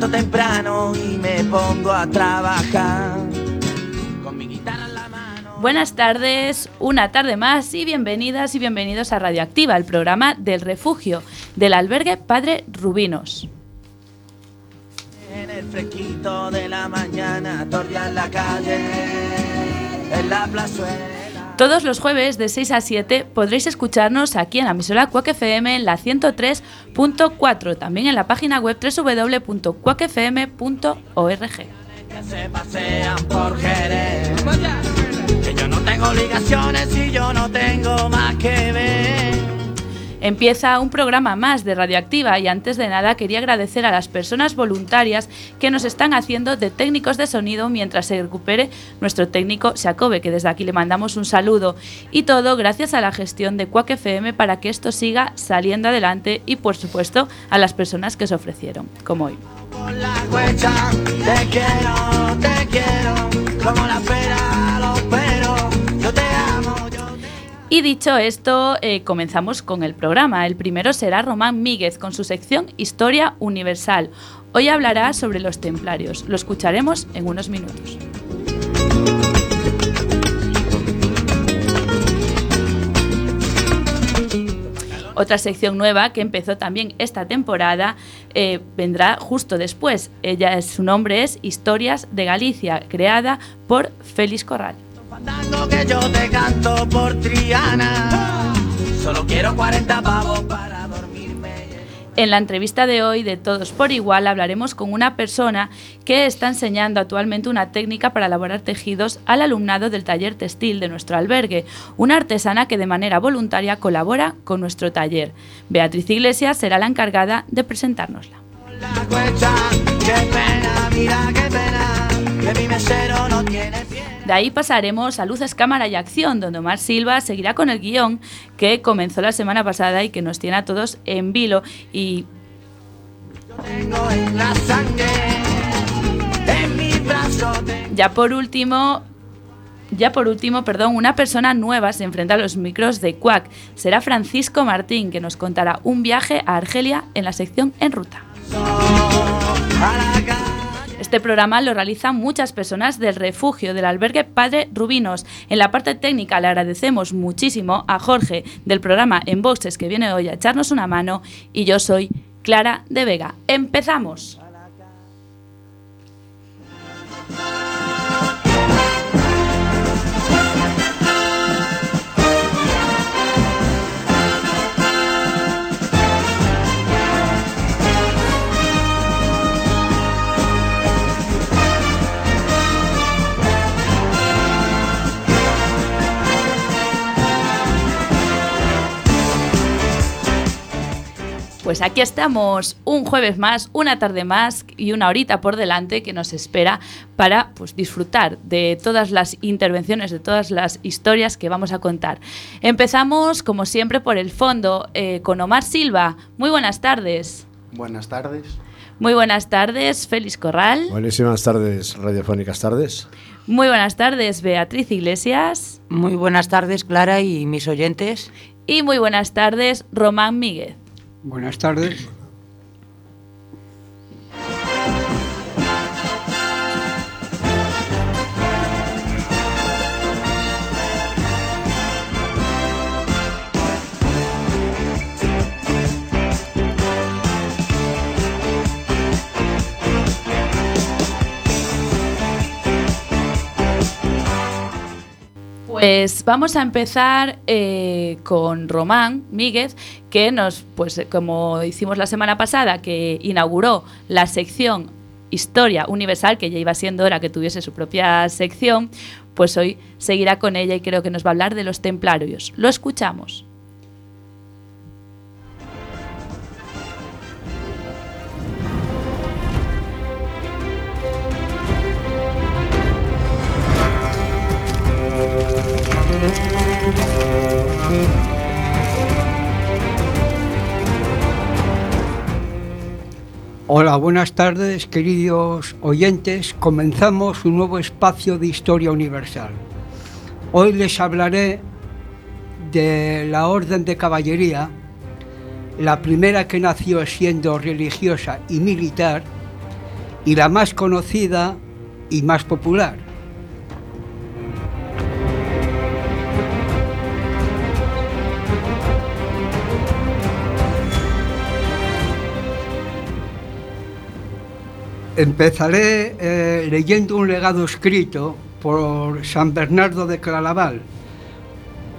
levanto temprano y me pongo a trabajar. Buenas tardes, una tarde más y bienvenidas y bienvenidos a Radioactiva, el programa del refugio del albergue Padre Rubinos. En el fresquito de la mañana, en la calle, en la plazuela. Todos los jueves de 6 a 7 podréis escucharnos aquí en la emisora Cuac FM en la 103.4, también en la página web www.cuacfm.org. Empieza un programa más de Radioactiva y antes de nada quería agradecer a las personas voluntarias que nos están haciendo de técnicos de sonido mientras se recupere nuestro técnico Jacobe, que desde aquí le mandamos un saludo. Y todo gracias a la gestión de Quack FM para que esto siga saliendo adelante y por supuesto a las personas que se ofrecieron, como hoy. Y dicho esto, eh, comenzamos con el programa. El primero será Román Míguez con su sección Historia Universal. Hoy hablará sobre los templarios. Lo escucharemos en unos minutos. Otra sección nueva que empezó también esta temporada eh, vendrá justo después. Ella, su nombre es Historias de Galicia, creada por Félix Corral. Fandango que yo te canto por Triana. Solo quiero 40 pavos para dormirme. En la entrevista de hoy de Todos por Igual hablaremos con una persona que está enseñando actualmente una técnica para elaborar tejidos al alumnado del taller textil de nuestro albergue, una artesana que de manera voluntaria colabora con nuestro taller. Beatriz Iglesias será la encargada de presentárnosla. La cuecha, qué pena, mira qué pena, que mi mesero no tiene pie. De ahí pasaremos a Luces, Cámara y Acción, donde Omar Silva seguirá con el guion que comenzó la semana pasada y que nos tiene a todos en vilo y. Ya por último, ya por último, perdón, una persona nueva se enfrenta a los micros de Quack. Será Francisco Martín, que nos contará un viaje a Argelia en la sección En Ruta. Este programa lo realizan muchas personas del refugio del albergue Padre Rubinos. En la parte técnica le agradecemos muchísimo a Jorge del programa En Boxes que viene hoy a echarnos una mano y yo soy Clara de Vega. ¡Empezamos! Pues aquí estamos un jueves más, una tarde más y una horita por delante que nos espera para pues, disfrutar de todas las intervenciones, de todas las historias que vamos a contar. Empezamos, como siempre, por el fondo eh, con Omar Silva. Muy buenas tardes. Buenas tardes. Muy buenas tardes, Félix Corral. Buenísimas tardes, radiofónicas tardes. Muy buenas tardes, Beatriz Iglesias. Muy buenas tardes, Clara y mis oyentes. Y muy buenas tardes, Román Míguez. Buenas tardes. Pues vamos a empezar eh, con Román Míguez, que nos, pues como hicimos la semana pasada, que inauguró la sección Historia Universal, que ya iba siendo hora que tuviese su propia sección, pues hoy seguirá con ella y creo que nos va a hablar de los templarios. Lo escuchamos. Hola, buenas tardes, queridos oyentes. Comenzamos un nuevo espacio de historia universal. Hoy les hablaré de la Orden de Caballería, la primera que nació siendo religiosa y militar y la más conocida y más popular. Empezaré eh, leyendo un legado escrito por San Bernardo de Claraval,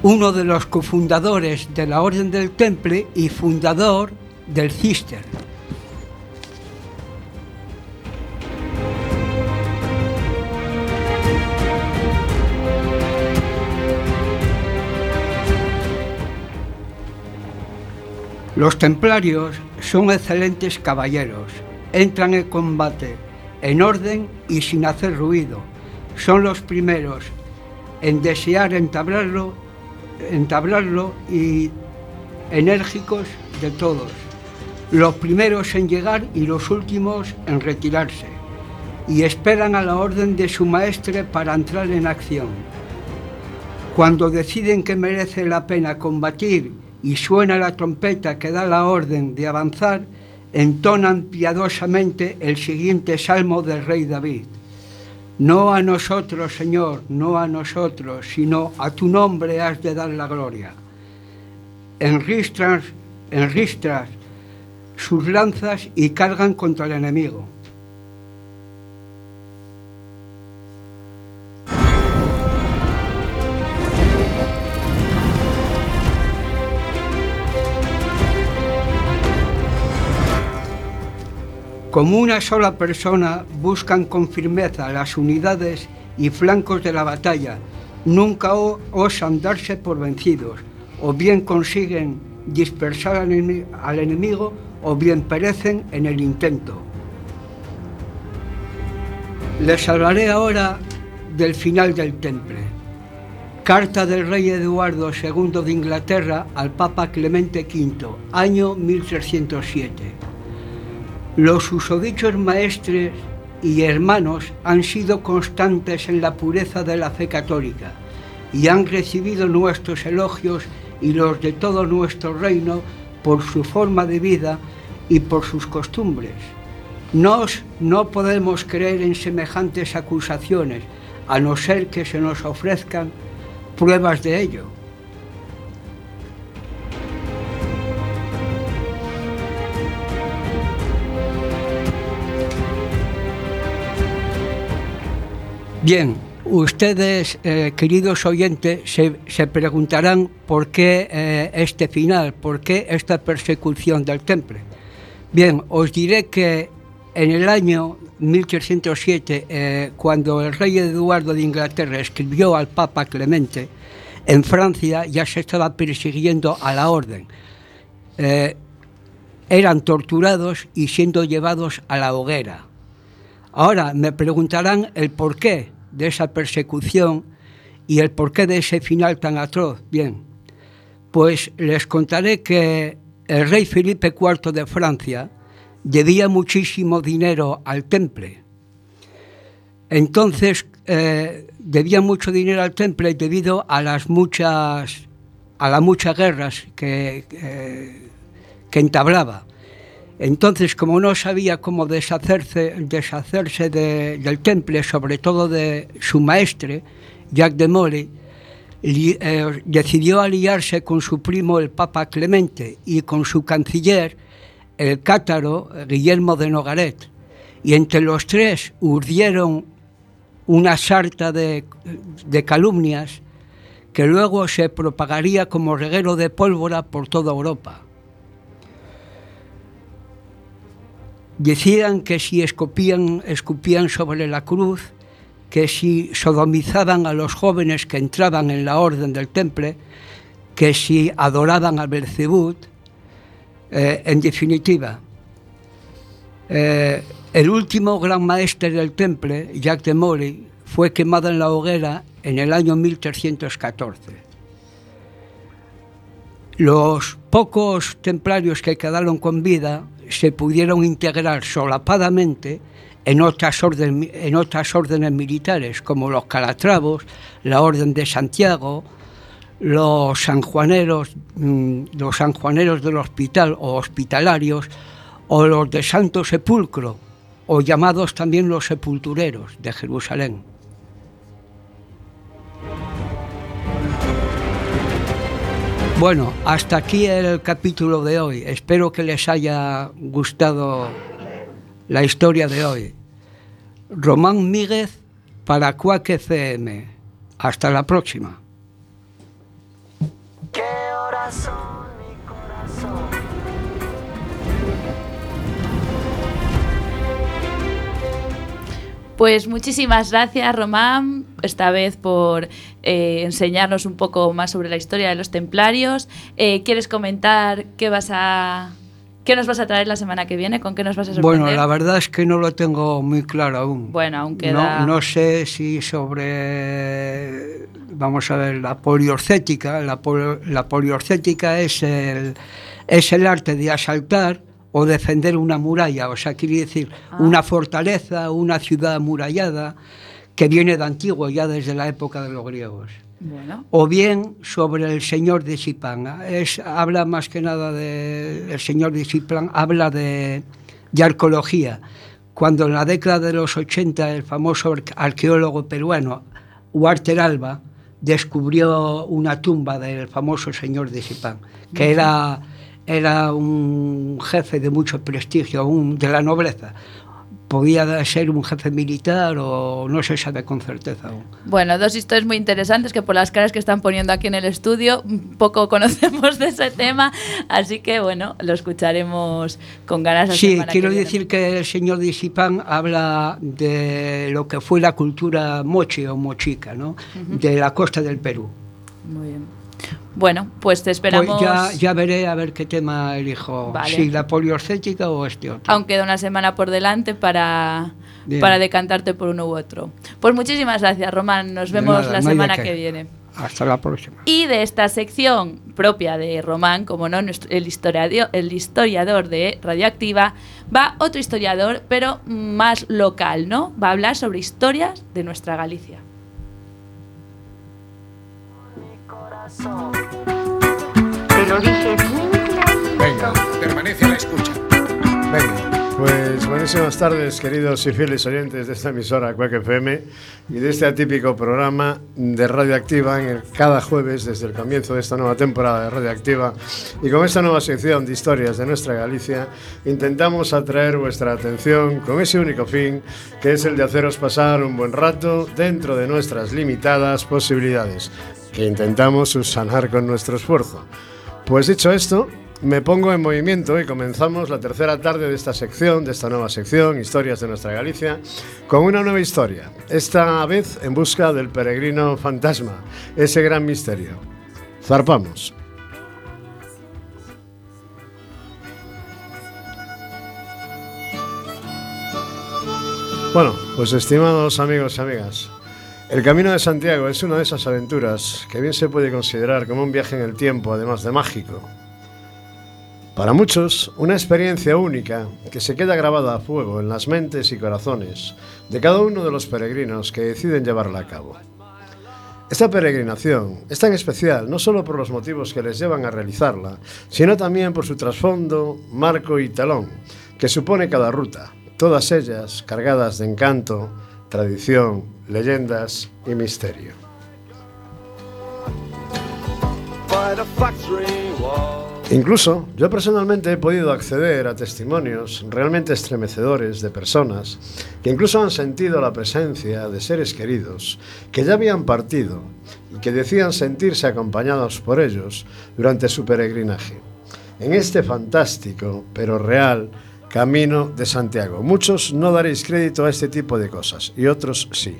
uno de los cofundadores de la Orden del Temple y fundador del Cister. Los templarios son excelentes caballeros, entran en combate en orden y sin hacer ruido. Son los primeros en desear entablarlo, entablarlo y enérgicos de todos. Los primeros en llegar y los últimos en retirarse. Y esperan a la orden de su maestre para entrar en acción. Cuando deciden que merece la pena combatir y suena la trompeta que da la orden de avanzar, entonan piadosamente el siguiente salmo del rey David. No a nosotros, Señor, no a nosotros, sino a tu nombre has de dar la gloria. Enristras, enristras sus lanzas y cargan contra el enemigo. Como una sola persona buscan con firmeza las unidades y flancos de la batalla. Nunca osan darse por vencidos, o bien consiguen dispersar al enemigo o bien perecen en el intento. Les hablaré ahora del final del temple. Carta del rey Eduardo II de Inglaterra al Papa Clemente V, año 1307. Los susodichos maestres y hermanos han sido constantes en la pureza de la fe católica y han recibido nuestros elogios y los de todo nuestro reino por su forma de vida y por sus costumbres. Nos no podemos creer en semejantes acusaciones, a no ser que se nos ofrezcan pruebas de ello. Bien, ustedes, eh, queridos oyentes, se, preguntarán por qué eh, este final, por qué esta persecución del temple. Bien, os diré que en el año 1307, eh, cuando el rey Eduardo de Inglaterra escribió al Papa Clemente, en Francia ya se estaba persiguiendo a la orden. eran torturados y siendo llevados a la hoguera. Ahora me preguntarán el porqué de esa persecución y el porqué de ese final tan atroz. Bien, pues les contaré que el rey Felipe IV de Francia debía muchísimo dinero al temple. Entonces eh, debía mucho dinero al temple debido a las muchas a las muchas guerras que, eh, que entablaba. Entonces, como no sabía cómo deshacerse, deshacerse del temple, sobre todo de su maestre, Jacques de Molay, eh, decidió aliarse con su primo el Papa Clemente y con su canciller, el cátaro Guillermo de Nogaret. Y entre los tres urdieron una sarta de, de calumnias que luego se propagaría como reguero de pólvora por toda Europa. Decían que si escupían, escupían sobre la cruz, que si sodomizaban a los jóvenes que entraban en la orden del temple, que si adoraban a Belcebú, eh, en definitiva, eh, el último gran maestre del temple, Jacques de Molay, fue quemado en la hoguera en el año 1314. Los pocos templarios que quedaron con vida se pudieron integrar solapadamente en otras, en otras órdenes militares, como los calatravos, la Orden de Santiago, los sanjuaneros, mm, los sanjuaneros del hospital o hospitalarios, o los de Santo Sepulcro, o llamados también los sepultureros de Jerusalén. Bueno, hasta aquí el capítulo de hoy. Espero que les haya gustado la historia de hoy. Román Míguez para Cuac FM. Hasta la próxima. Pues muchísimas gracias, Román, esta vez por eh, enseñarnos un poco más sobre la historia de los templarios. Eh, ¿Quieres comentar qué vas a ¿Qué nos vas a traer la semana que viene? ¿Con qué nos vas a sorprender? Bueno, la verdad es que no lo tengo muy claro aún. Bueno, aún queda... No, no sé si sobre, vamos a ver, la poliorcética. La, pol- la poliorcética es el, es el arte de asaltar o defender una muralla. O sea, quiere decir una fortaleza, una ciudad amurallada que viene de antiguo, ya desde la época de los griegos Bueno, o bien sobre el señor de Zipán. Es, habla más que nada del señor de Zipán, habla de, de arqueología. Cuando en la década de los 80 el famoso arque- arqueólogo peruano Walter Alba descubrió una tumba del famoso señor de Zipán, que era, era un jefe de mucho prestigio, un, de la nobleza. Podía ser un jefe militar o no se sabe con certeza aún. Bueno, dos historias muy interesantes que por las caras que están poniendo aquí en el estudio poco conocemos de ese tema, así que bueno, lo escucharemos con ganas. la Sí, que quiero viene. decir que el señor de Sipán habla de lo que fue la cultura moche o mochica, ¿no? De la costa del Perú. Muy bien. Bueno, pues te esperamos. Pues ya, ya veré a ver qué tema elijo, Vale. si la poliorcética o este otro. Aún queda una semana por delante para, Bien. para decantarte por uno u otro. Pues muchísimas gracias, Román. Nos vemos nada, la no semana qué. que viene. Hasta la próxima. Y de esta sección propia de Román, como no, el historiador, el historiador de Radioactiva, va otro historiador, pero más local, ¿no? Va a hablar sobre historias de nuestra Galicia. Te lo dije bien. Venga, permanece a la escucha. Venga, pues buenísimas tardes, queridos y fieles oyentes de esta emisora Quack FM y de este atípico programa de Radioactiva en el, cada jueves desde el comienzo de esta nueva temporada de Radioactiva y con esta nueva sección de historias de nuestra Galicia intentamos atraer vuestra atención con ese único fin que es el de haceros pasar un buen rato dentro de nuestras limitadas posibilidades que intentamos subsanar con nuestro esfuerzo. Pues dicho esto, me pongo en movimiento y comenzamos la tercera tarde de esta sección, de esta nueva sección, Historias de nuestra Galicia, con una nueva historia, esta vez en busca del peregrino fantasma, ese gran misterio. Zarpamos. Bueno, pues estimados amigos y amigas, el Camino de Santiago es una de esas aventuras que bien se puede considerar como un viaje en el tiempo, además de mágico. Para muchos, una experiencia única que se queda grabada a fuego en las mentes y corazones de cada uno de los peregrinos que deciden llevarla a cabo. Esta peregrinación es tan especial no solo por los motivos que les llevan a realizarla, sino también por su trasfondo, marco y talón que supone cada ruta, todas ellas cargadas de encanto, tradición, leyendas y misterio. Incluso yo personalmente he podido acceder a testimonios realmente estremecedores de personas que incluso han sentido la presencia de seres queridos que ya habían partido y que decían sentirse acompañados por ellos durante su peregrinaje. En este fantástico, pero real, camino de Santiago. Muchos no daréis crédito a este tipo de cosas y otros sí.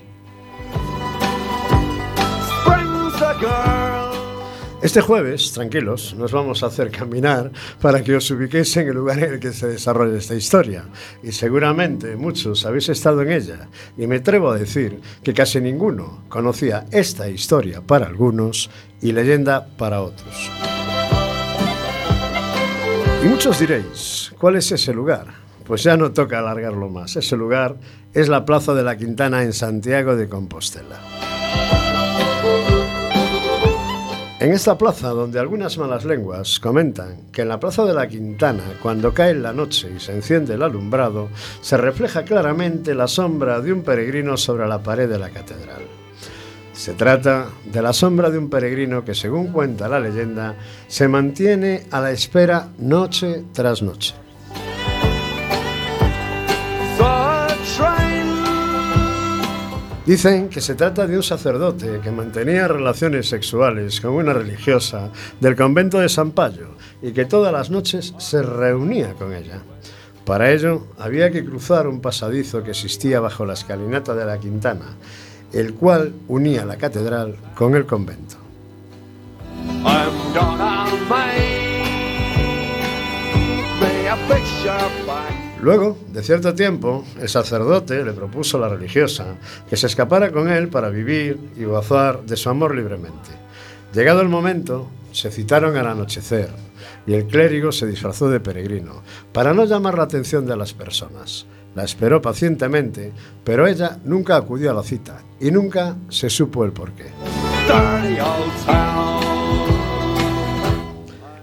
Este jueves, tranquilos, nos vamos a hacer caminar para que os ubiquéis en el lugar en el que se desarrolla esta historia. Y seguramente muchos habéis estado en ella. Y me atrevo a decir que casi ninguno conocía esta historia para algunos y leyenda para otros. Y muchos diréis, ¿cuál es ese lugar? Pues ya no toca alargarlo más. Ese lugar es la Plaza de la Quintana en Santiago de Compostela. En esta plaza, donde algunas malas lenguas comentan que en la plaza de la Quintana, cuando cae la noche y se enciende el alumbrado, se refleja claramente la sombra de un peregrino sobre la pared de la catedral. Se trata de la sombra de un peregrino que, según cuenta la leyenda, se mantiene a la espera noche tras noche. Dicen que se trata de un sacerdote que mantenía relaciones sexuales con una religiosa del convento de San Payo y que todas las noches se reunía con ella. Para ello había que cruzar un pasadizo que existía bajo la escalinata de la Quintana, el cual unía la catedral con el convento. Luego, de cierto tiempo, el sacerdote le propuso a la religiosa que se escapara con él para vivir y gozar de su amor libremente. Llegado el momento, se citaron al anochecer y el clérigo se disfrazó de peregrino para no llamar la atención de las personas. La esperó pacientemente, pero ella nunca acudió a la cita y nunca se supo el porqué.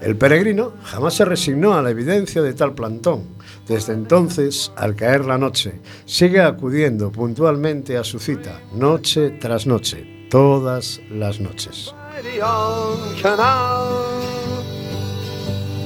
El peregrino jamás se resignó a la evidencia de tal plantón. Desde entonces, al caer la noche, sigue acudiendo puntualmente a su cita, noche tras noche, todas las noches.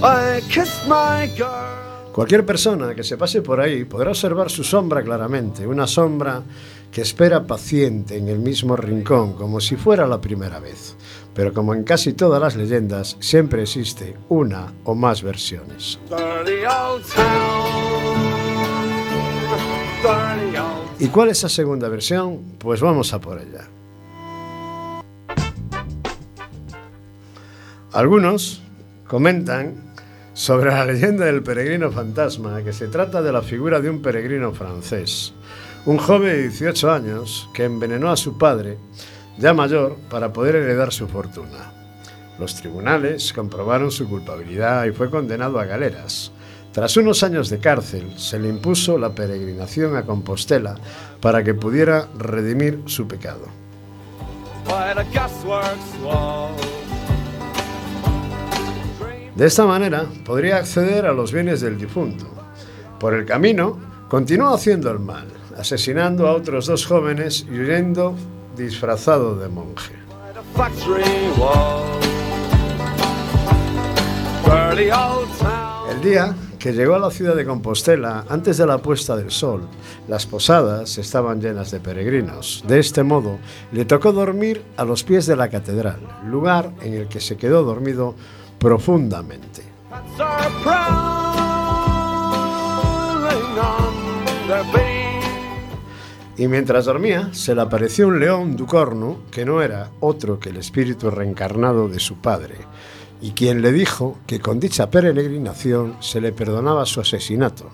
I my girl. Cualquier persona que se pase por ahí podrá observar su sombra claramente, una sombra que espera paciente en el mismo rincón, como si fuera la primera vez. Pero como en casi todas las leyendas, siempre existe una o más versiones. ¿Y cuál es esa segunda versión? Pues vamos a por ella. Algunos comentan sobre la leyenda del peregrino fantasma que se trata de la figura de un peregrino francés, un joven de 18 años que envenenó a su padre, ya mayor, para poder heredar su fortuna. Los tribunales comprobaron su culpabilidad y fue condenado a galeras. Tras unos años de cárcel, se le impuso la peregrinación a Compostela para que pudiera redimir su pecado. De esta manera podría acceder a los bienes del difunto. Por el camino, continuó haciendo el mal, asesinando a otros dos jóvenes y huyendo disfrazado de monje. El día que llegó a la ciudad de Compostela antes de la puesta del sol, las posadas estaban llenas de peregrinos. De este modo, le tocó dormir a los pies de la catedral, lugar en el que se quedó dormido profundamente. Y mientras dormía, se le apareció un león ducorno que no era otro que el espíritu reencarnado de su padre, y quien le dijo que con dicha peregrinación se le perdonaba su asesinato.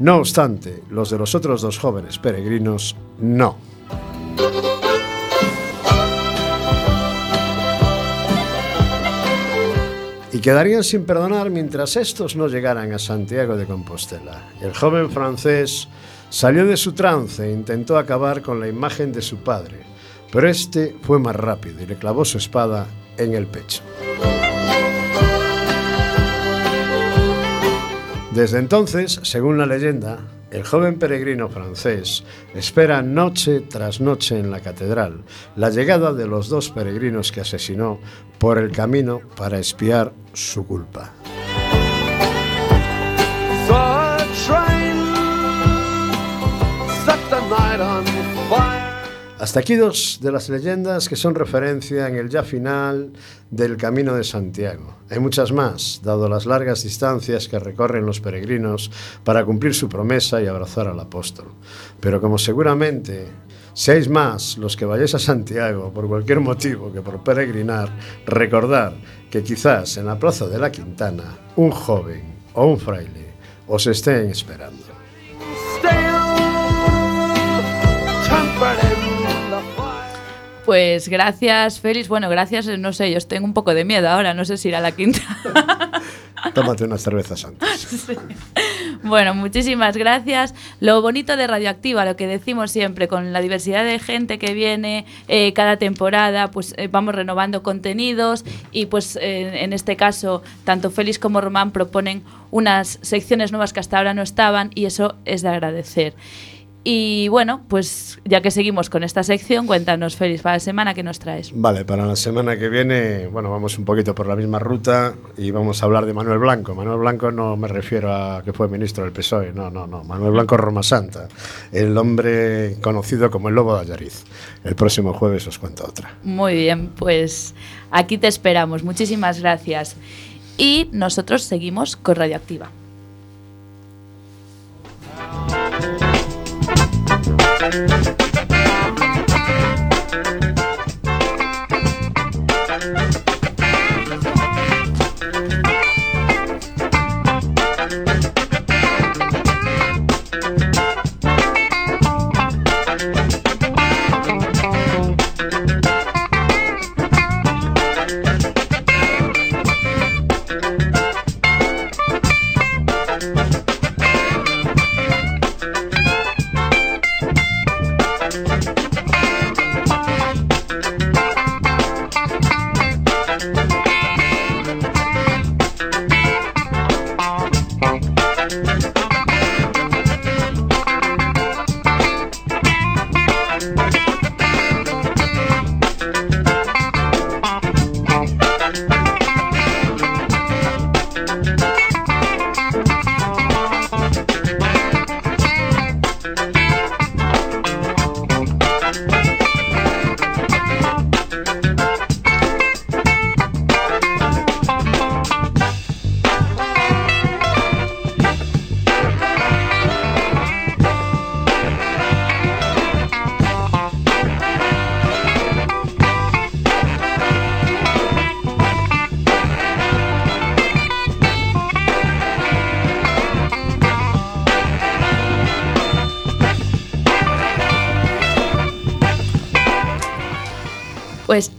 No obstante, los de los otros dos jóvenes peregrinos no. y quedarían sin perdonar mientras estos no llegaran a Santiago de Compostela. El joven francés salió de su trance e intentó acabar con la imagen de su padre, pero este fue más rápido y le clavó su espada en el pecho. Desde entonces, según la leyenda, el joven peregrino francés espera noche tras noche en la catedral la llegada de los dos peregrinos que asesinó por el camino para espiar su culpa. Hasta aquí dos de las leyendas que son referencia en el ya final del Camino de Santiago. Hay muchas más, dado las largas distancias que recorren los peregrinos para cumplir su promesa y abrazar al apóstol. Pero como seguramente seáis más los que vayáis a Santiago por cualquier motivo que por peregrinar, recordar que quizás en la plaza de la Quintana un joven o un fraile os estén esperando. Pues gracias, Félix. Bueno, gracias, no sé, yo tengo un poco de miedo ahora, no sé si ir a la quinta. Tómate unas cervezas antes. Bueno, muchísimas gracias. Lo bonito de Radioactiva, lo que decimos siempre, con la diversidad de gente que viene eh, cada temporada, pues eh, vamos renovando contenidos y pues eh, en este caso tanto Félix como Román proponen unas secciones nuevas que hasta ahora no estaban y eso es de agradecer. Y bueno, pues ya que seguimos con esta sección, cuéntanos, Félix, para la semana que nos traes. Vale, para la semana que viene, bueno, vamos un poquito por la misma ruta y vamos a hablar de Manuel Blanco. Manuel Blanco no me refiero a que fue ministro del PSOE, no, no, no. Manuel Blanco Roma Santa, el hombre conocido como el Lobo de Allariz. El próximo jueves os cuento otra. Muy bien, pues aquí te esperamos. Muchísimas gracias. Y nosotros seguimos con Radioactiva.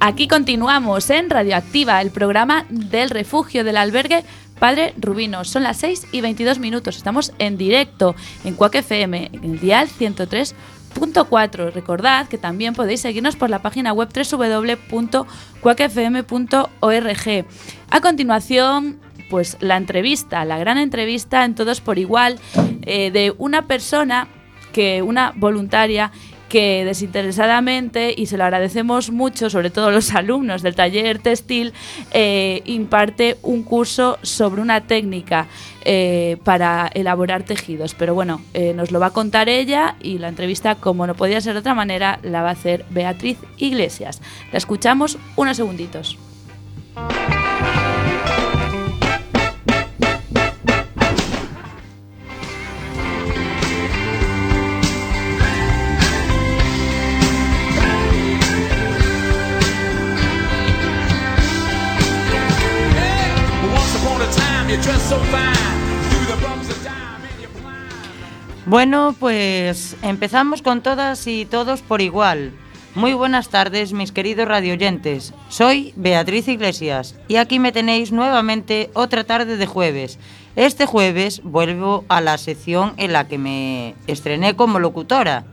aquí continuamos en Radioactiva, el programa del refugio del albergue Padre Rubino. Son las 6 y 22 minutos. Estamos en directo en Cuac FM, en el dial 103.4. Recordad que también podéis seguirnos por la página web www.cuacfm.org. A continuación, pues la entrevista, la gran entrevista en Todos por Igual eh, de una persona que, una voluntaria que desinteresadamente, y se lo agradecemos mucho, sobre todo los alumnos del taller textil, eh, imparte un curso sobre una técnica eh, para elaborar tejidos. Pero bueno, eh, nos lo va a contar ella y la entrevista, como no podía ser de otra manera, la va a hacer Beatriz Iglesias. La escuchamos unos segunditos. Bueno, pues empezamos con todas y todos por igual. Muy buenas tardes, mis queridos radioyentes. Soy Beatriz Iglesias y aquí me tenéis nuevamente otra tarde de jueves. Este jueves vuelvo a la sección en la que me estrené como locutora.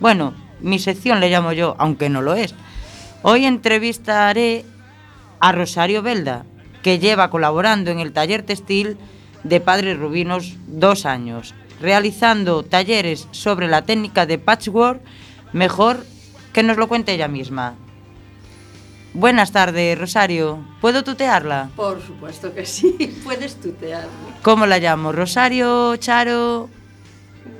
Bueno, mi sección le llamo yo, aunque no lo es. Hoy entrevistaré a Rosario Belda, que lleva colaborando en el taller textil de Padres Rubinos dos años, realizando talleres sobre la técnica de patchwork, mejor que nos lo cuente ella misma. Buenas tardes, Rosario. ¿Puedo tutearla? Por supuesto que sí, puedes tutearme. ¿Cómo la llamo? ¿Rosario? ¿Charo?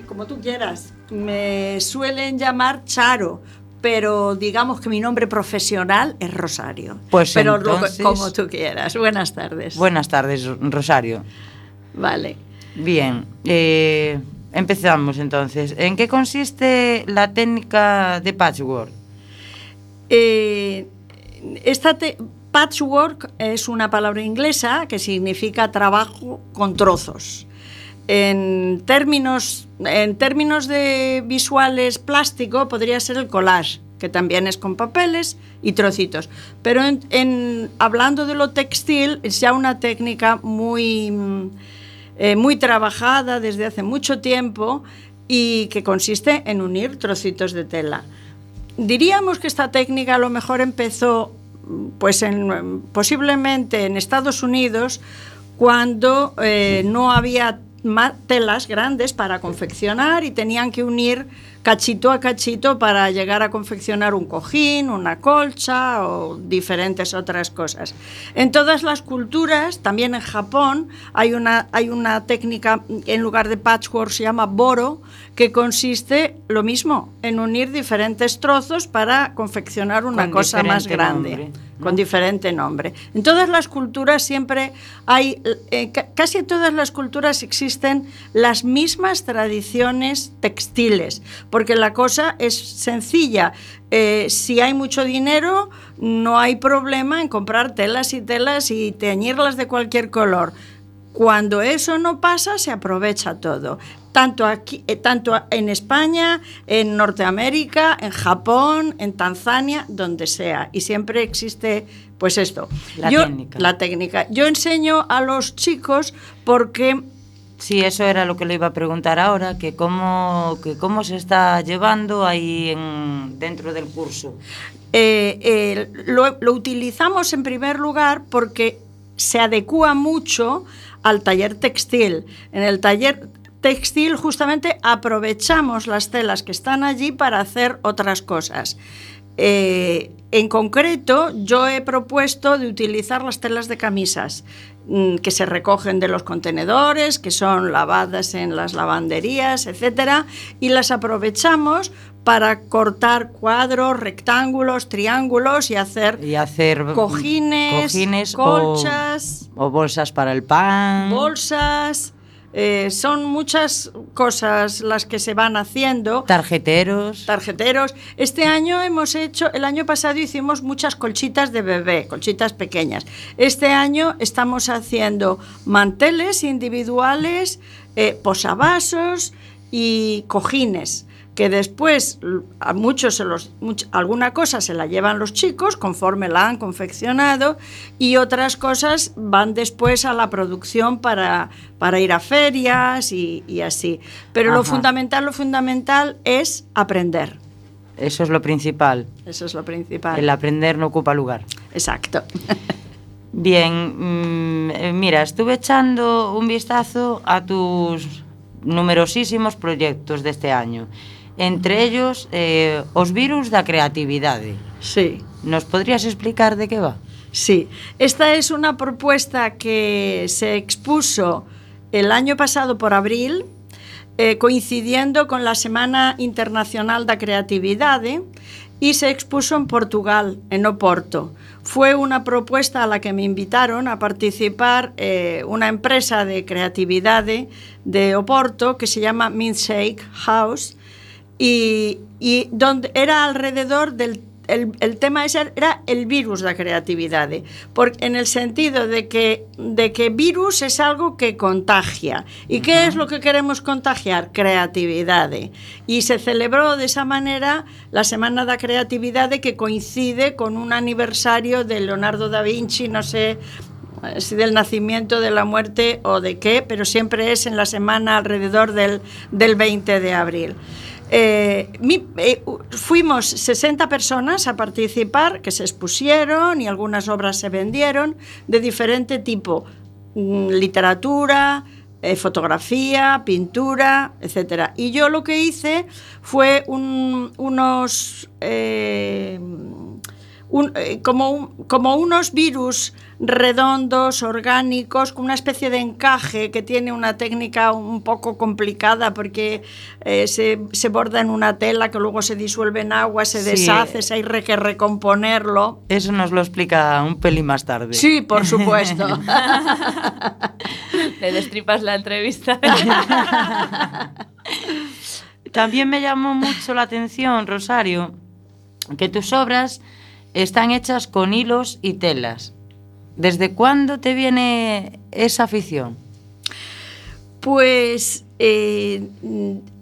Como tú quieras. Me suelen llamar Charo, pero digamos que mi nombre profesional es Rosario. Pues pero lo- entonces- como tú quieras. Buenas tardes. Buenas tardes, Rosario. Vale. Bien, eh, empezamos entonces. ¿En qué consiste la técnica de patchwork? Eh, esta te- patchwork es una palabra inglesa que significa trabajo con trozos. En términos, en términos de visuales plástico podría ser el collage, que también es con papeles y trocitos. Pero en, hablando de lo textil es ya una técnica muy mm, eh, muy trabajada desde hace mucho tiempo y que consiste en unir trocitos de tela. Diríamos que esta técnica a lo mejor empezó pues en, posiblemente en Estados Unidos cuando eh, no había telas grandes para confeccionar y tenían que unir cachito a cachito para llegar a confeccionar un cojín, una colcha o diferentes otras cosas. En todas las culturas, también en Japón, hay una, hay una técnica, en lugar de patchwork se llama boro, que consiste lo mismo, en unir diferentes trozos para confeccionar una Con cosa más grande nombre, ¿no? con diferente nombre. En todas las culturas siempre hay, eh, ca- casi en todas las culturas existen las mismas tradiciones textiles, porque la cosa es sencilla. Eh, si hay mucho dinero, no hay problema en comprar telas y telas y teñirlas de cualquier color. Cuando eso no pasa, se aprovecha todo. Tanto, aquí, eh, tanto en España, en Norteamérica, en Japón, en Tanzania, donde sea. Y siempre existe, pues esto. La Yo- técnica. La técnica. Yo enseño a los chicos porque Sí, eso era lo que le iba a preguntar ahora, que cómo, que cómo se está llevando ahí en, dentro del curso. eh, eh, lo, utilizamos en primer lugar porque se adecua mucho al taller textil. En el taller textil justamente aprovechamos las telas que están allí para hacer otras cosas. Eh, en concreto, yo he propuesto de utilizar las telas de camisas que se recogen de los contenedores, que son lavadas en las lavanderías, etcétera, y las aprovechamos para cortar cuadros, rectángulos, triángulos y hacer Y hacer cojines, cojines o- colchas, o, bolsas para el pan. bolsas. Eh, son muchas cosas las que se van haciendo. Tarjeteros. Tarjeteros. Este año hemos hecho, el año pasado hicimos muchas colchitas de bebé, colchitas pequeñas. Este año estamos haciendo manteles individuales, eh, posavasos y cojines. Que después a muchos se los much- alguna cosa se la llevan los chicos conforme la han confeccionado y otras cosas van después a la producción para, para ir a ferias y, y así. Pero lo fundamental, lo fundamental es aprender. Eso es lo principal. Eso es lo principal. El aprender no ocupa lugar. Exacto. Bien, mm, eh, mira, estuve echando un vistazo a tus numerosísimos proyectos de este año. entre ellos eh, os virus da creatividade. Sí. Nos podrías explicar de que va? Sí, esta es una propuesta que se expuso el año pasado por abril, eh, coincidiendo con la Semana Internacional da Creatividade, y se expuso en Portugal, en Oporto. Fue una propuesta a la que me invitaron a participar eh, una empresa de creatividade de Oporto que se llama Mindshake House y, y donde era alrededor del el, el tema ese era el virus da creatividade, porque en el sentido de que de que virus es algo que contagia. ¿Y qué es lo que queremos contagiar? Creatividade. Y se celebró de esa manera la Semana da Creatividade que coincide con un aniversario de Leonardo da Vinci, no sé eh, si del nacimiento, de la muerte o de qué, pero siempre es en la semana alrededor del, del 20 de abril. Eh, eh, fuimos 60 personas a participar que se expusieron y algunas obras se vendieron de diferente tipo, mm, literatura, eh, fotografía, pintura, etcétera. Y yo lo que hice fue un- unos un- eh, como, un- como unos virus redondos, orgánicos, con una especie de encaje que tiene una técnica un poco complicada porque eh, se, se borda en una tela que luego se disuelve en agua, se Sí. deshace, se hay re- que recomponerlo. Eso nos lo explica un pelín más tarde. Sí, por supuesto. Le destripas la entrevista. También me llamó mucho la atención, Rosario, que tus obras están hechas con hilos y telas. ¿Desde cuándo te viene esa afición? Pues eh,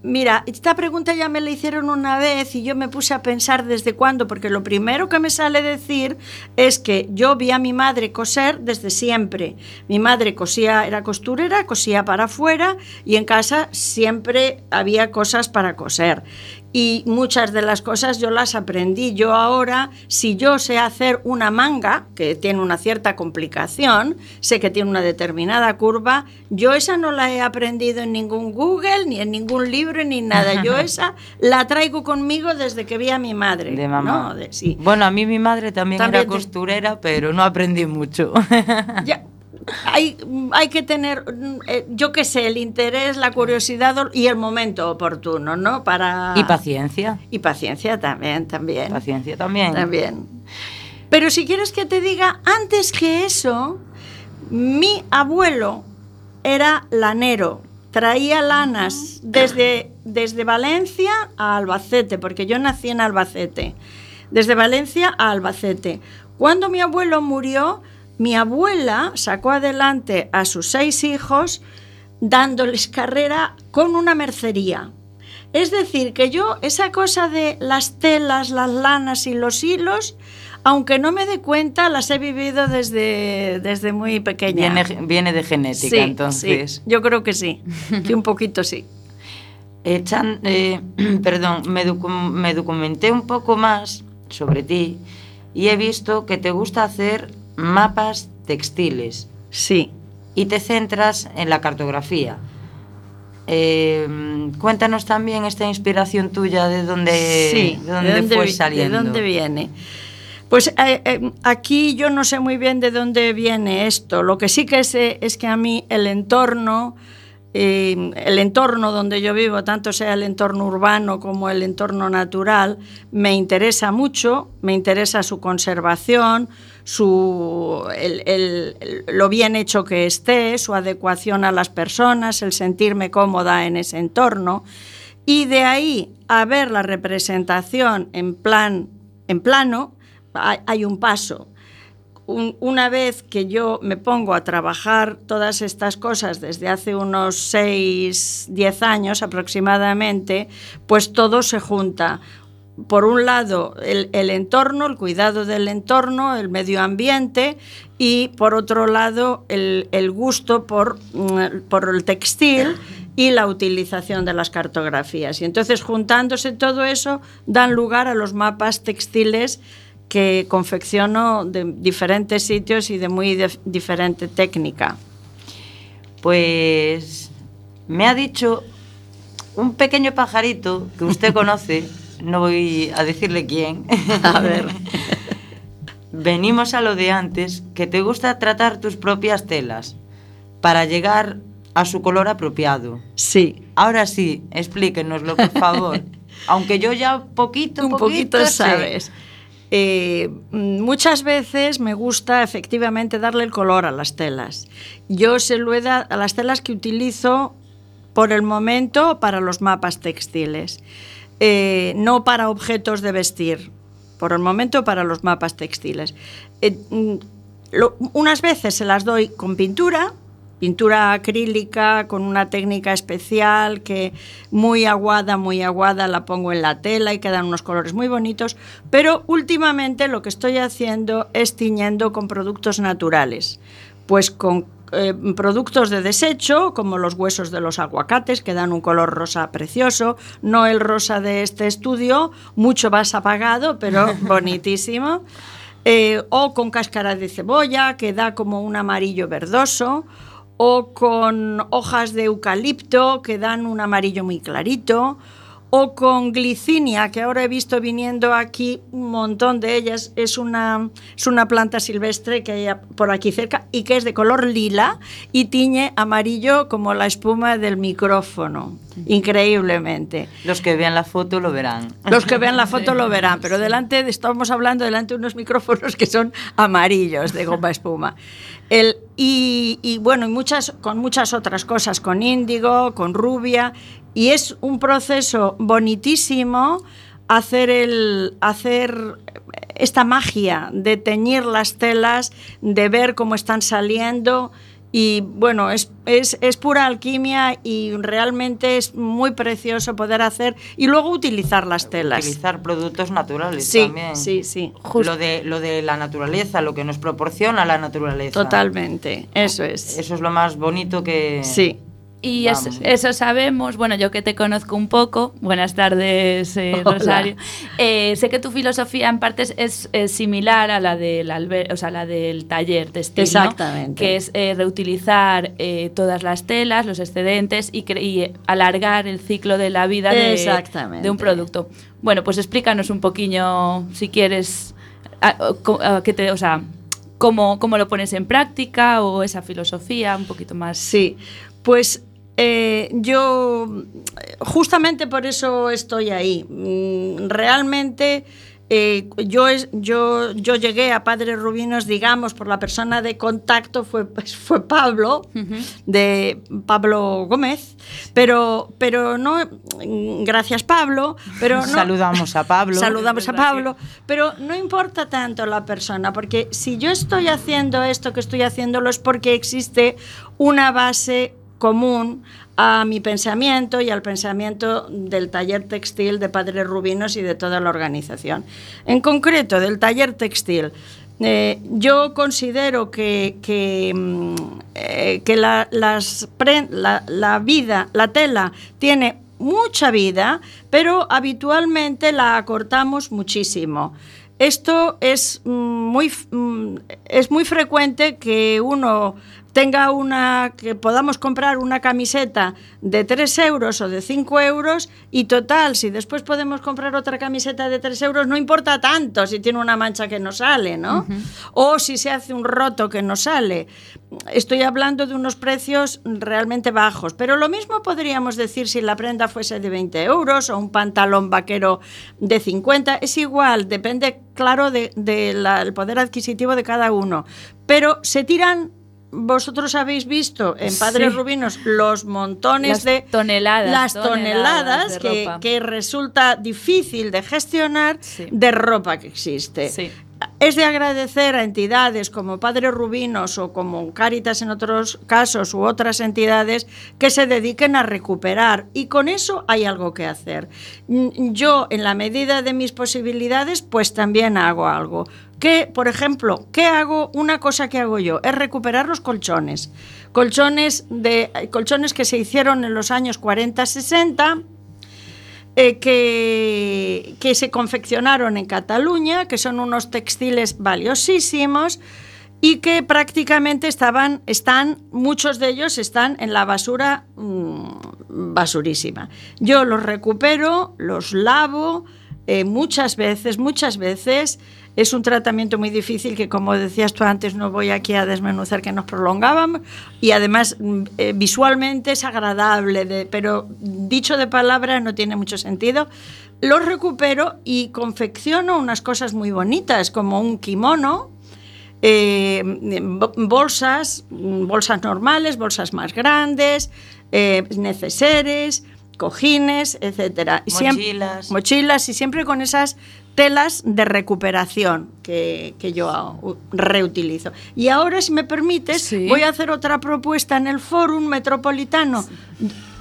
mira, esta pregunta ya me la hicieron una vez y yo me puse a pensar desde cuándo, porque lo primero que me sale decir es que yo vi a mi madre coser desde siempre. Mi madre cosía, era costurera, cosía para afuera y en casa siempre había cosas para coser y muchas de las cosas yo las aprendí. Yo ahora, si yo sé hacer una manga, que tiene una cierta complicación, sé que tiene una determinada curva, yo esa no la he aprendido en ningún Google, ni en ningún libro, ni nada. Yo esa la traigo conmigo desde que vi a mi madre. De mamá. ¿no? De- sí. Bueno, a mí mi madre también, También era te- costurera, pero no aprendí mucho. Ya, hay, hay que tener, mm, eh, yo qué sé, el interés, la curiosidad y el momento oportuno, ¿no? Para... y paciencia. Y paciencia también, también. Paciencia también. También. Pero si quieres que te diga, antes que eso, mi abuelo era lanero. Traía lanas desde, desde Valencia a Albacete, porque yo nací en Albacete. Desde Valencia a Albacete. Cuando mi abuelo murió, mi abuela sacó adelante a sus seis hijos dándoles carrera con una mercería. Es decir, que yo esa cosa de las telas, las lanas y los hilos, aunque no me dé cuenta, las he vivido desde, desde muy pequeña. Viene, viene de genética, Sí, entonces. sí, yo creo que sí, que un poquito sí. Eh, perdón, me, docu- me documenté un poco más sobre ti y he visto que te gusta hacer mapas textiles Sí. y te centras en la cartografía. Eh, cuéntanos también esta inspiración tuya de dónde, Sí, de dónde fue saliendo. ¿De dónde viene? Pues eh, eh, aquí yo no sé muy bien de dónde viene esto. Lo que sí que sé es que a mí el entorno, eh, el entorno donde yo vivo, tanto sea el entorno urbano como el entorno natural, me interesa mucho, me interesa su conservación, su, lo bien hecho que esté, su adecuación a las personas, el sentirme cómoda en ese entorno. Y de ahí a ver la representación en plan, en plano, hay, un paso. Un- una vez que yo me pongo a trabajar todas estas cosas desde hace unos 6, 10 años aproximadamente, pues todo se junta. Por un lado, el, entorno, el cuidado del entorno, el medio ambiente, y por otro lado, el, gusto mm, por el textil y la utilización de las cartografías. Y entonces, juntándose todo eso, dan lugar a los mapas textiles que confecciono de diferentes sitios y de muy dif- diferente técnica. Pues me ha dicho un pequeño pajarito que usted conoce, no voy a decirle quién. A ver. Venimos a lo de antes, que te gusta tratar tus propias telas para llegar a su color apropiado. Sí, Ahora sí, explíquenoslo, por favor. Aunque yo ya poquito, un poquito sabes. Eh, muchas veces me gusta efectivamente darle el color a las telas. Yo se lo he dado a las telas que utilizo por el momento para los mapas textiles, eh, no para objetos de vestir, por el momento para los mapas textiles. Eh, mm, lo, unas veces se las doy con pintura, pintura acrílica con una técnica especial que muy aguada, muy aguada la pongo en la tela y quedan unos colores muy bonitos, pero últimamente lo que estoy haciendo es tiñendo con productos naturales, pues con eh, productos de desecho como los huesos de los aguacates que dan un color rosa precioso, no el rosa de este estudio, mucho más apagado, pero bonitísimo. Eh, o con cáscara de cebolla, que da como un amarillo verdoso, o con hojas de eucalipto, que dan un amarillo muy clarito, o con glicinia, que ahora he visto viniendo aquí un montón de ellas. Es una, es una planta silvestre que hay por aquí cerca y que es de color lila y tiñe amarillo como la espuma del micrófono, increíblemente. Los que vean la foto lo verán. Los que vean la foto lo verán, pero delante de- estamos hablando delante de unos micrófonos que son amarillos de goma espuma. El, y, y bueno, y muchas, con muchas otras cosas, con índigo, con rubia, y es un proceso bonitísimo hacer, el, hacer esta magia de teñir las telas, de ver cómo están saliendo y bueno, es, es, es pura alquimia y realmente es muy precioso poder hacer y luego utilizar las telas. Utilizar productos naturales Sí, también. sí, sí. Lo de, lo de la naturaleza, lo que nos proporciona la naturaleza. Totalmente, eso es. Eso es lo más bonito que... Sí. Y eso sabemos, bueno, yo que te conozco un poco, buenas tardes eh. Rosario, Eh, sé que tu filosofía en partes es, es similar a la del, alber- o sea, la del taller textil, ¿no? Exactamente. que es eh, reutilizar todas las telas, los excedentes y, y, alargar el ciclo de la vida de, un producto. Bueno, pues explícanos un poquillo, si quieres, a- a qué te, o sea, cómo, cómo lo pones en práctica o esa filosofía un poquito más... Sí, pues eh, yo justamente por eso estoy ahí. Mm, Realmente eh, yo, es- yo, yo llegué a Padre Rubinos, digamos, por la persona de contacto fue, pues, fue Pablo, de Pablo Gómez, pero, pero no, gracias Pablo, pero no, Saludamos a Pablo. Saludamos a Pablo, pero no importa tanto la persona, porque si yo estoy haciendo esto que estoy haciéndolo es porque existe una base común a mi pensamiento y al pensamiento del taller textil de Padres Rubinos y de toda la organización. En concreto, del taller textil. eh, yo considero que, que, mm, eh, la, vida, la tela, tiene mucha vida, pero habitualmente la acortamos muchísimo. Esto es mm, muy, mm, es muy frecuente que uno tenga una, que podamos comprar una camiseta de 3 euros o de 5 euros y total, si después podemos comprar otra camiseta de 3 euros, no importa tanto si tiene una mancha que no sale, ¿no? O si se hace un roto que no sale. Estoy hablando de unos precios realmente bajos, pero lo mismo podríamos decir si la prenda fuese de 20 euros o un pantalón vaquero de 50, es igual, depende, claro, del de, poder adquisitivo de cada uno. Pero se tiran vosotros habéis visto en Padres Sí. Rubinos los montones Las de toneladas, las toneladas que, que resulta difícil de gestionar Sí. de ropa que existe. Sí. Es de agradecer a entidades como Padre Rubinos o como Cáritas en otros casos u otras entidades que se dediquen a recuperar y con eso hay algo que hacer. Mm, Yo, en la medida de mis posibilidades, pues también hago algo. Que, por ejemplo, ¿qué hago? Una cosa que hago yo es recuperar los colchones. Colchones, de, colchones que se hicieron en los años 40-60 eh, que, que se confeccionaron en Cataluña, que son unos textiles valiosísimos y que prácticamente estaban, están, muchos de ellos están en la basura mm, basurísima. Yo los recupero, los lavo eh, muchas veces, muchas veces. Es un tratamiento muy difícil que, como decías tú antes, no voy aquí a desmenuzar que nos prolongábamos y además mm, eh, visualmente es agradable, de- pero dicho de palabra no tiene mucho sentido. Los recupero y confecciono unas cosas muy bonitas, como un kimono, eh, bo- bolsas, mm, bolsas normales, bolsas más grandes, eh, neceseres, cojines, etcétera. Mochilas. mochilas y siempre con esas telas de recuperación que, que yo reutilizo. Y ahora, si me permites, Sí. voy a hacer otra propuesta en el Fórum Metropolitano.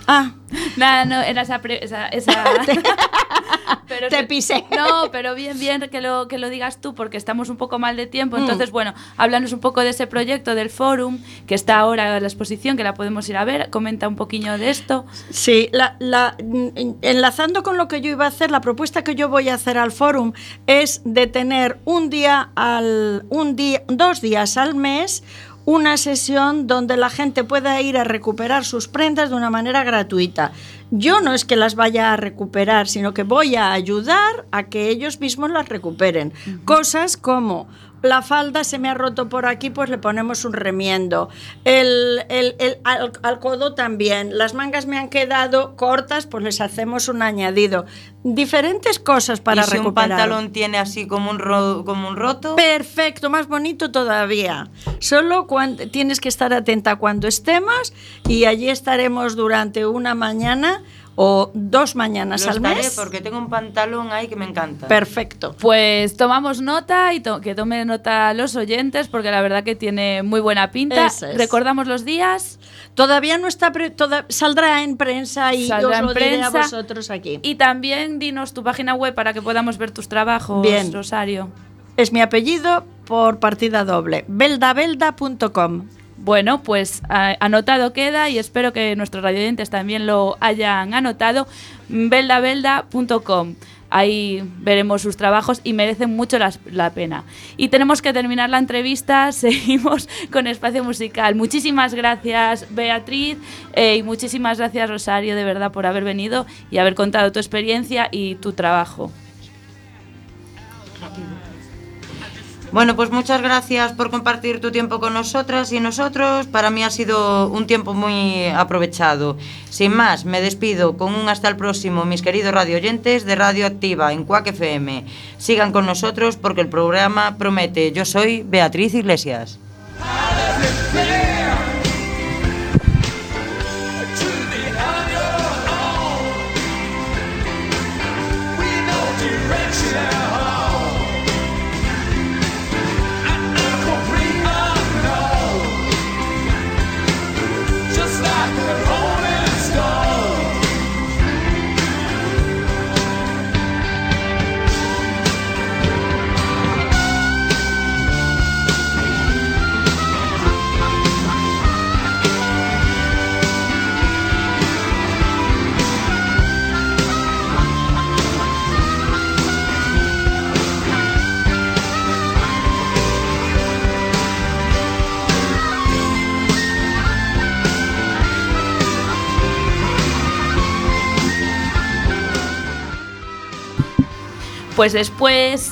Ah, Nada, no, era esa... pre- esa, esa- Pero Te pisé. No, pero bien, bien que lo, que lo digas tú, porque estamos un poco mal de Mm. tiempo. Entonces, bueno, háblanos un poco de ese proyecto del Fórum, que está ahora en la exposición, que la podemos ir a ver. Comenta un poquillo de esto. Sí, la- la- en- enlazando con lo que yo iba a hacer, la propuesta que yo voy a hacer al fórum es de tener un día al un día, dos días al mes una sesión donde la gente pueda ir a recuperar sus prendas de una manera gratuita. Yo no es que las vaya a recuperar, sino que voy a ayudar a que ellos mismos las recuperen. Cosas como la falda se me ha roto por aquí, pues le ponemos un remiendo. El, el- el- al, al codo también. Las mangas me han quedado cortas, pues les hacemos un añadido. Diferentes cosas para y si un pantalón tiene así como un, ro- como un roto, Perfecto, más bonito todavía. Solo cuando tienes que estar atenta cuando estemos y allí estaremos durante una mañana o dos mañanas Lo al mes. porque tengo un pantalón ahí que me encanta. Perfecto. Pues tomamos nota y to- que tomen nota los oyentes porque la verdad que tiene muy buena pinta. Es. Recordamos los días Todavía no está, pre- toda- saldrá en prensa y Saldrá os en lo diré a prensa. vosotros aquí. y también dinos tu página web para que podamos ver tus trabajos, Bien. Rosario. Es mi apellido por partida doble, beldabelda.com. Bueno, pues a- anotado queda y espero que nuestros radioyentes también lo hayan anotado. beldabelda.com. Ahí veremos sus trabajos y merecen mucho la pena. Y tenemos que terminar la entrevista. Seguimos con espacio musical. Muchísimas gracias, Beatriz, eh, y muchísimas gracias, Rosario, de verdad, por haber venido y haber contado tu experiencia y tu trabajo. Bueno, pues muchas gracias por compartir tu tiempo con nosotras y nosotros. Para mí ha sido un tiempo muy aprovechado. Sin más, me despido con un hasta el próximo, mis queridos radio oyentes de Radio Activa en Cuac FM. Sigan con nosotros porque el programa promete. Yo soy Beatriz Iglesias. Pues después,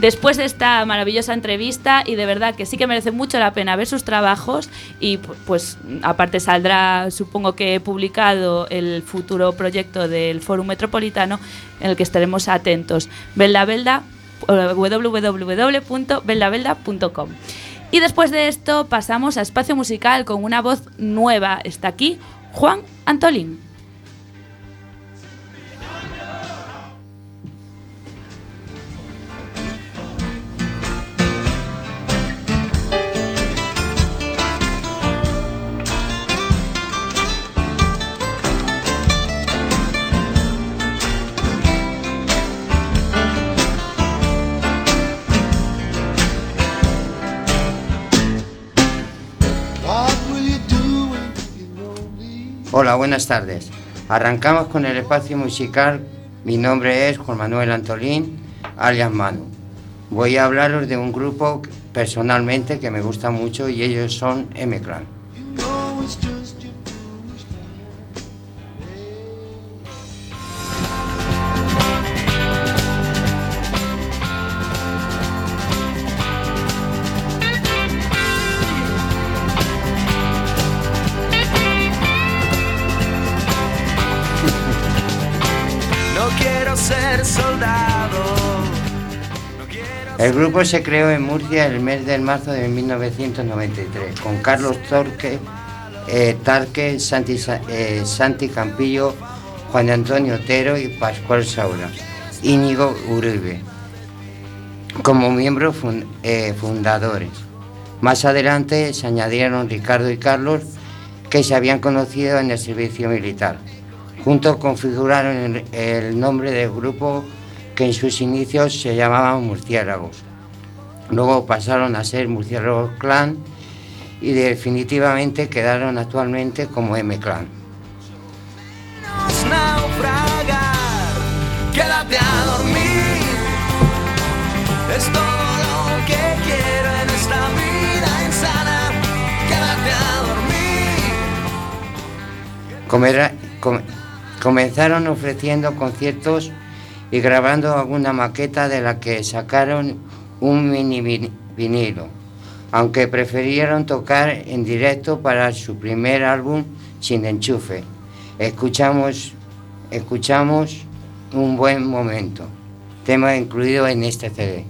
después de esta maravillosa entrevista y de verdad que sí que merece mucho la pena ver sus trabajos y pu- pues aparte saldrá, supongo que publicado el futuro proyecto del Fórum Metropolitano en el que estaremos atentos. Belda Belda Y después de esto pasamos a espacio musical con una voz nueva. Está aquí Juan Antolín. Hola, buenas tardes. Arrancamos con el espacio musical. Mi nombre es Juan Manuel Antolín, alias Manu. Voy a hablaros de un grupo personalmente que me gusta mucho y ellos son M-Clan. Ser soldado. El grupo se creó en Murcia el mes de marzo de 1993 con Carlos Torque, eh, Tarque, Santi, eh, Santi Campillo, Juan Antonio Otero y Pascual Saura, Íñigo Uribe, como miembros eh, fundadores. Más adelante se añadieron Ricardo y Carlos, que se habían conocido en el servicio militar. Juntos configuraron el, nombre del grupo que en sus inicios se llamaban Murciélagos. Luego pasaron a ser Murciélagos Clan y definitivamente quedaron actualmente como M-Clan. quédate a dormir. Es todo lo que quiero en esta vida insana. Quédate a dormir. Com- comenzaron ofreciendo conciertos y grabando alguna maqueta de la que sacaron un mini vin- vinilo, aunque prefirieron tocar en directo para su primer álbum sin enchufe. Escuchamos, escuchamos un buen momento, tema incluido en este CD.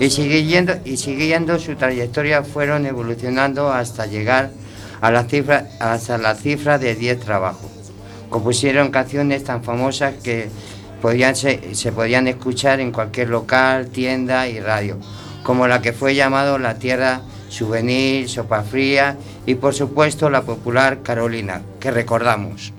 Y siguiendo, y siguiendo su trayectoria fueron evolucionando hasta llegar a la cifra, hasta la cifra de 10 trabajos. Compusieron canciones tan famosas que podían se, se podían escuchar en cualquier local, tienda y radio, como la que fue llamado La Tierra Souvenir, Sopa Fría y por supuesto la popular Carolina, que recordamos.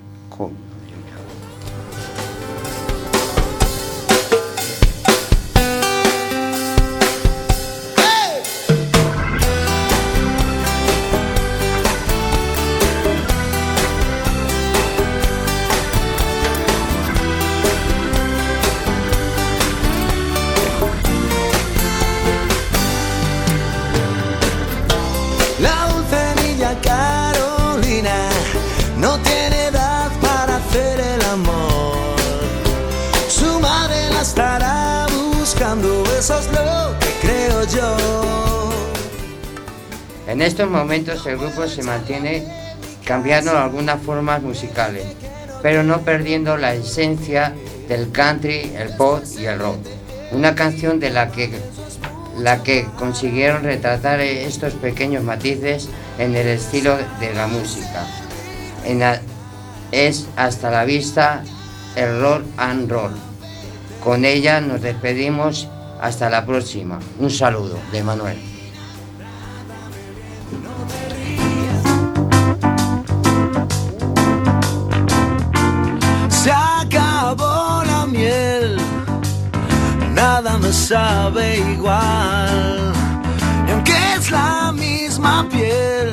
En estos momentos el grupo se mantiene cambiando algunas formas musicales, pero no perdiendo la esencia del country, el pop y el rock. Una canción de la que, la que consiguieron retratar estos pequeños matices en el estilo de la música. Es hasta la vista el rock and roll. Con ella nos despedimos hasta la próxima. Un saludo de Manuel. Me sabe igual. Y aunque es la misma piel,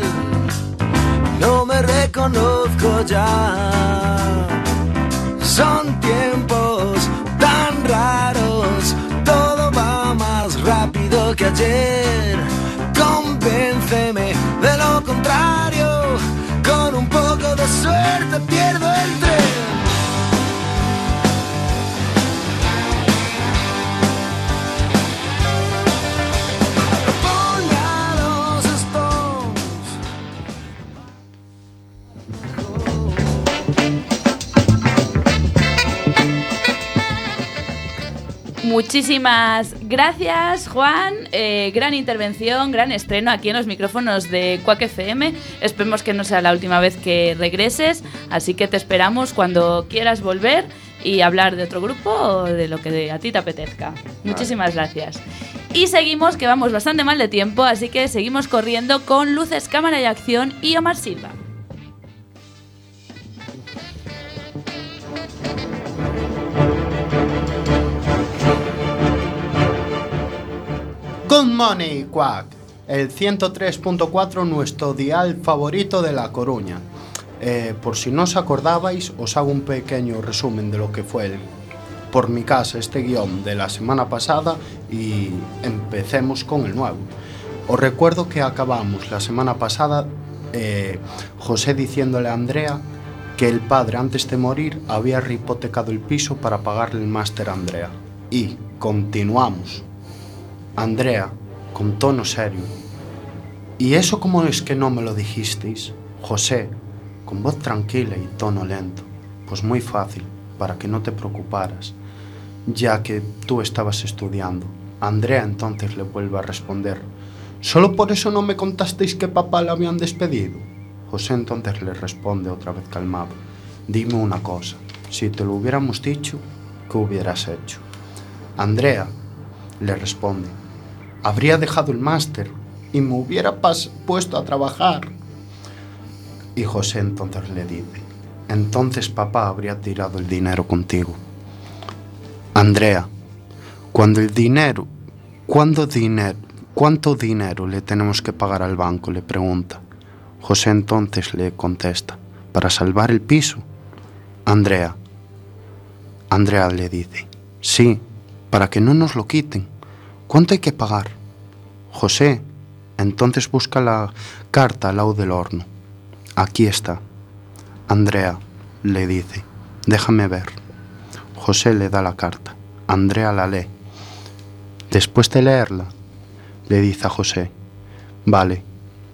no me reconozco ya. Son tiempos tan raros, todo va más rápido que ayer. Convénceme de lo contrario, con un poco de suerte pierdo el tren. Muchísimas gracias, Juan. Eh, gran intervención, gran estreno aquí en los micrófonos de Quack FM. Esperemos que no sea la última vez que regreses, así que te esperamos cuando quieras volver y hablar de otro grupo o de lo que a ti te apetezca. Muchísimas gracias. Y seguimos, que vamos bastante mal de tiempo, así que seguimos corriendo con luces, cámara y acción y Omar Silva. Good Money Quack, el 103.4 nuestro dial favorito de La Coruña. Eh, por si no os acordabais, os hago un pequeño resumen de lo que fue por mi casa este guion de la semana pasada y empecemos con el nuevo. Os recuerdo que acabamos la semana pasada eh, José diciéndole a Andrea que el padre antes de morir había hipotecado el piso para pagarle el máster a Andrea. Y continuamos. Andrea, con tono serio. ¿Y eso cómo es que no me lo dijisteis? José, con voz tranquila y tono lento. Pues muy fácil, para que no te preocuparas, ya que tú estabas estudiando. Andrea entonces le vuelve a responder. ¿Solo por eso no me contasteis que papá le habían despedido? José entonces le responde otra vez calmado. Dime una cosa, si te lo hubiéramos dicho, ¿qué hubieras hecho? Andrea le responde, habría dejado el máster y me hubiera puesto a trabajar. Y José entonces le dice, entonces papá habría tirado el dinero contigo. Andrea, cuando el dinero, ¿cuándo dinero, cuánto dinero le tenemos que pagar al banco? le pregunta. José entonces le contesta, para salvar el piso. Andrea, Andrea le dice, sí, para que no nos lo quiten. ¿Cuánto hay que pagar? José, entonces busca la carta al lado del horno. Aquí está. Andrea le dice, déjame ver. José le da la carta. Andrea la lee. Después de leerla, le dice a José, vale,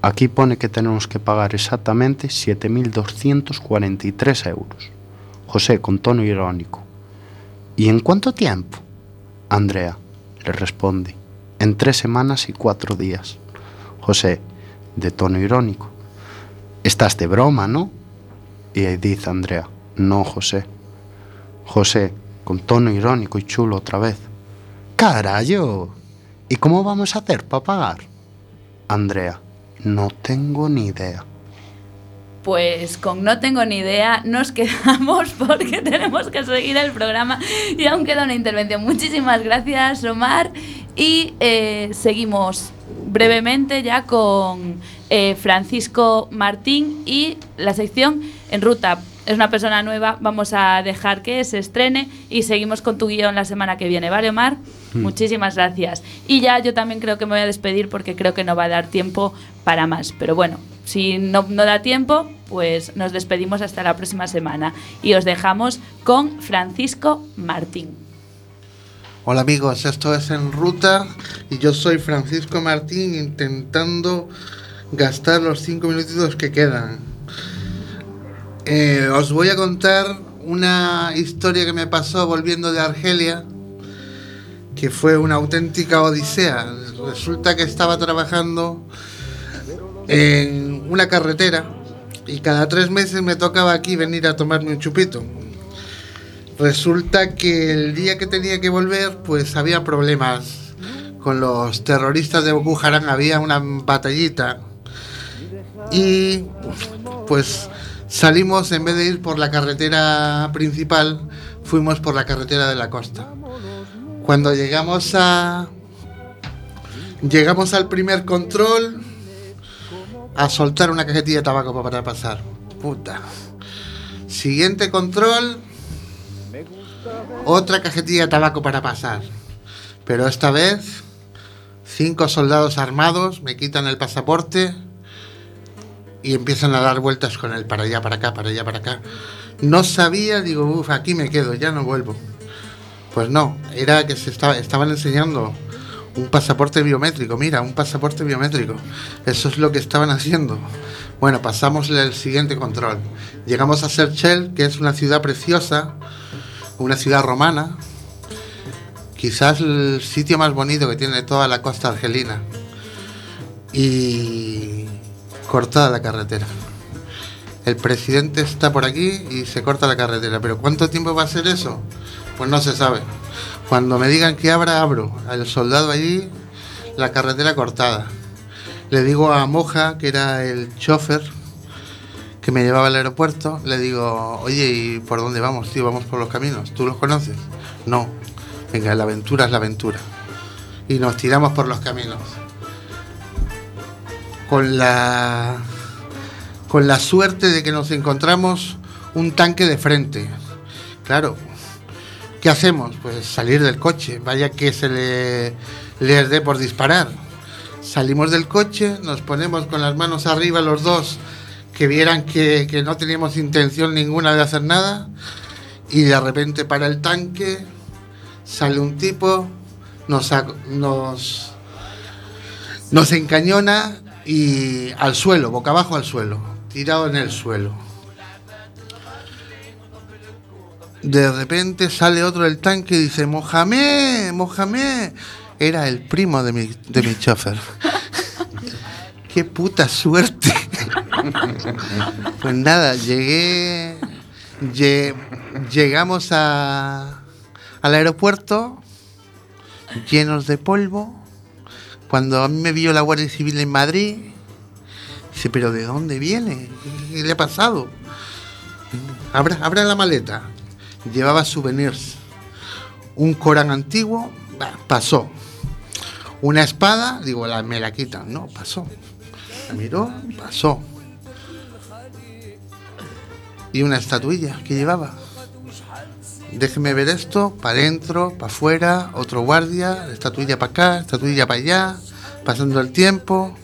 aquí pone que tenemos que pagar exactamente 7.243 euros. José, con tono irónico, ¿y en cuánto tiempo? Andrea le responde, en tres semanas y cuatro días. José, de tono irónico. Estás de broma, ¿no? Y dice Andrea, no, José. José, con tono irónico y chulo otra vez. Carayo, ¿y cómo vamos a hacer para pagar? Andrea, no tengo ni idea. Pues con no tengo ni idea, nos quedamos porque tenemos que seguir el programa y aún queda una intervención. Muchísimas gracias, Omar. Y eh, seguimos brevemente ya con eh, Francisco Martín y la sección En Ruta. Es una persona nueva, vamos a dejar que se estrene y seguimos con tu guion la semana que viene, ¿vale, Omar? Muchísimas gracias. Y ya yo también creo que me voy a despedir porque creo que no va a dar tiempo para más. Pero bueno, si no, da tiempo, pues nos despedimos hasta la próxima semana. Y os dejamos con Francisco Martín. Hola amigos, esto es En Ruta y yo soy Francisco Martín intentando gastar los cinco minutitos que quedan. Eh, os voy a contar una historia que me pasó volviendo de Argelia, que fue una auténtica odisea. Resulta que estaba trabajando en una carretera y cada tres meses me tocaba aquí venir a tomarme un chupito. Resulta que el día que tenía que volver, pues había problemas con los terroristas de Boko Haram, había una batallita. Y pues salimos, en vez de ir por la carretera principal, fuimos por la carretera de la costa. Cuando llegamos a. Llegamos al primer control a soltar una cajetilla de tabaco para pasar. Puta. Siguiente control. Otra cajetilla de tabaco para pasar. Pero esta vez, cinco soldados armados me quitan el pasaporte y empiezan a dar vueltas con él para allá, para acá, para allá, para acá. No sabía, digo, uff, aquí me quedo, ya no vuelvo. Pues no, era que se estaba, estaban enseñando un pasaporte biométrico, mira, un pasaporte biométrico. Eso es lo que estaban haciendo. Bueno, pasamos el siguiente control. Llegamos a Serchel, que es una ciudad preciosa, una ciudad romana, quizás el sitio más bonito que tiene toda la costa argelina. Y cortada la carretera. El presidente está por aquí y se corta la carretera. Pero ¿cuánto tiempo va a ser eso? Pues no se sabe. Cuando me digan que abra, abro. Al soldado allí, la carretera cortada. Le digo a Moja, que era el chofer que me llevaba al aeropuerto, le digo, oye, ¿y por dónde vamos, tío? Vamos por los caminos. ¿Tú los conoces? No. Venga, la aventura es la aventura. Y nos tiramos por los caminos. Con la. Con la suerte de que nos encontramos un tanque de frente. Claro, ¿Qué hacemos? Pues salir del coche, vaya que se le, les dé por disparar. Salimos del coche, nos ponemos con las manos arriba los dos, que vieran que, no teníamos intención ninguna de hacer nada, y de repente para el tanque sale un tipo, nos, nos, nos encañona y al suelo, boca abajo al suelo, tirado en el suelo. De repente sale otro del tanque y dice, Mohamed, Mohamed. Era el primo de mi, de mi chofer. Qué puta suerte. pues nada, llegué, lle- llegamos a, al aeropuerto llenos de polvo. Cuando a mí me vio la Guardia Civil en Madrid, dice, pero ¿de dónde viene? ¿Qué le ha pasado? Abra, abra la maleta. Llevaba souvenirs. Un Corán antiguo, pasó. Una espada, digo, me la quitan. No, pasó. La miró, pasó. Y una estatuilla que llevaba. Déjeme ver esto, para adentro, para afuera, otro guardia, estatuilla para acá, estatuilla para allá, pasando el tiempo.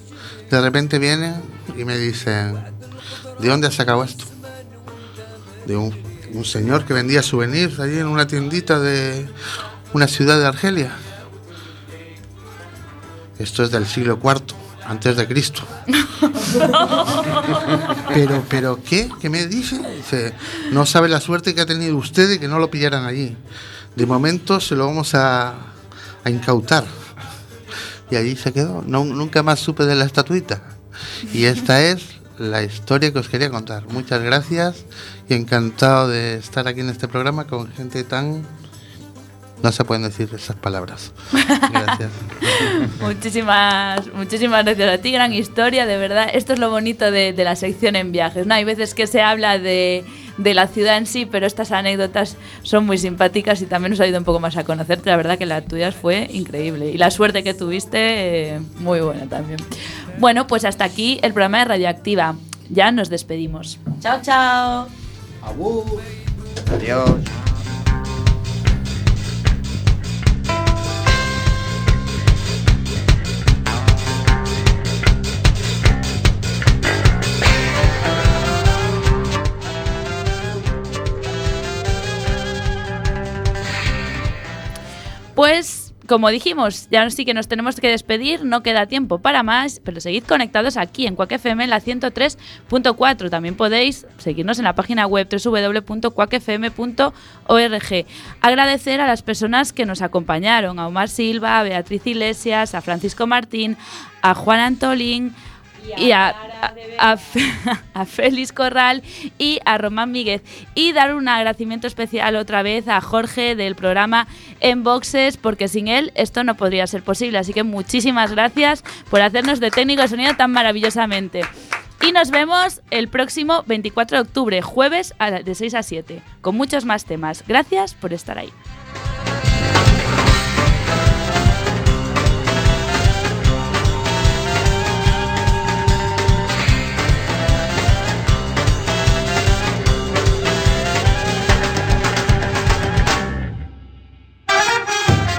De repente vienen y me dicen, ¿de dónde has sacado esto? De un, un señor que vendía souvenirs allí en una tiendita de una ciudad de Argelia. Esto es del siglo IV, antes de Cristo. Pero, pero, ¿qué? ¿Qué me dice? Dice, no sabe la suerte que ha tenido usted de que no lo pillaran allí. De momento se lo vamos a, a incautar. y allí se quedó. No, nunca más supe de la estatuita. Y esta es la historia que os quería contar. Muchas gracias y encantado de estar aquí en este programa con gente tan... No se pueden decir esas palabras. Gracias. muchísimas, muchísimas gracias a ti, gran historia, de verdad. Esto es lo bonito de, de la sección en viajes. ¿no? Hay veces que se habla de, de la ciudad en sí, pero estas anécdotas son muy simpáticas y también nos ha ido un poco más a conocerte. La verdad que la tuya fue increíble y la suerte que tuviste, eh, muy buena también. Bueno, pues hasta aquí el programa de Radioactiva. Ya nos despedimos. Chao, chao. Adiós. Pues, como dijimos, ya sí que nos tenemos que despedir, no queda tiempo para más, pero seguid conectados aquí en Quack FM en la 103.4. También podéis seguirnos en la página web www.quackfm.org. Agradecer a las personas que nos acompañaron, a Omar Silva, a Beatriz Iglesias, a Francisco Martín, a Juan Antolín, y a, a, a Félix Corral y a Román Míguez. Y dar un agradecimiento especial otra vez a Jorge del programa En Boxes, porque sin él esto no podría ser posible. Así que muchísimas gracias por hacernos de técnico de sonido tan maravillosamente. Y nos vemos el próximo 24 de octubre, jueves de 6 a 7, con muchos más temas. Gracias por estar ahí.